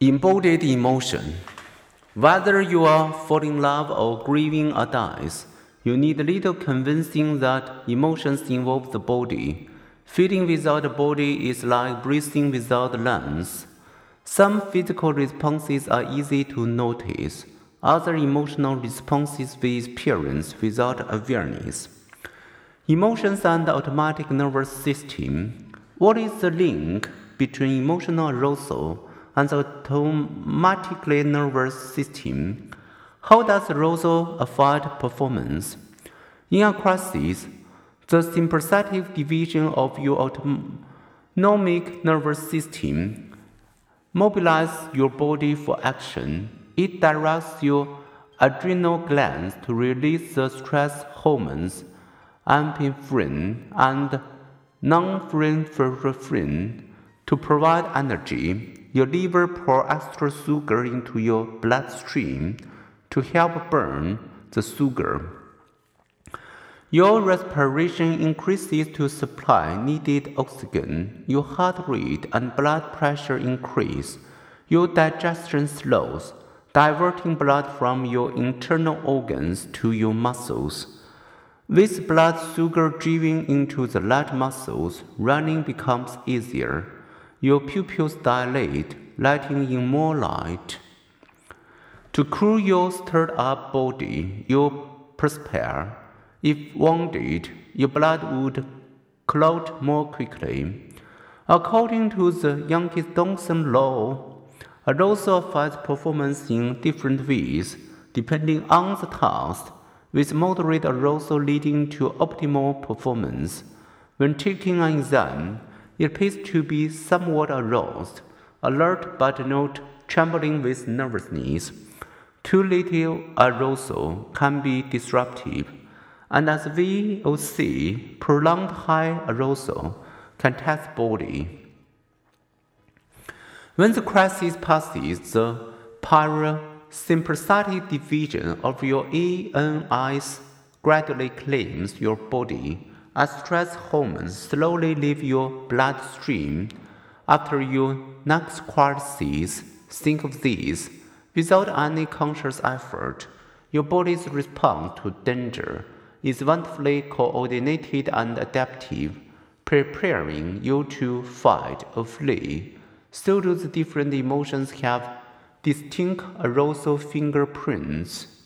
Embodied emotion. Whether you are falling in love or grieving or dies, you need little convincing that emotions involve the body. Feeling without the body is like breathing without lungs. Some physical responses are easy to notice. Other emotional responses we experience without awareness. Emotions and the autonomic nervous system. What is the link between emotional arousal and the autonomic nervous system. How does arousal affect performance? In a crisis, the sympathetic division of your autonomic nervous system mobilizes your body for action. It directs your adrenal glands to release the stress hormones epinephrine and norepinephrine to provide energy. Your liver pour extra sugar into your bloodstream to help burn the sugar. Your respiration increases to supply needed oxygen. Your heart rate and blood pressure increase. Your digestion slows, diverting blood from your internal organs to your muscles. With blood sugar driving into the blood muscles, running becomes easier your pupils dilate, letting in more light. To cool your stirred up body, you perspire. If wounded, your blood would clot more quickly. According to the Yerkes-Dodson law, arousal affects performance in different ways depending on the task, with moderate arousal leading to optimal performance. When taking an exam, it appears to be somewhat aroused, alert but not trembling with nervousness. Too little arousal can be disruptive, and as we will see, prolonged high arousal can test body. When the crisis passes, the parasympathetic division of your ANS gradually claims your body as stress hormones slowly leave your bloodstream after your next crisis, think of this. Without any conscious effort, your body's response to danger is wonderfully coordinated and adaptive, preparing you to fight or flee. So do the different emotions have distinct arousal fingerprints.